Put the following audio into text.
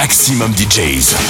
Maximum, DJs.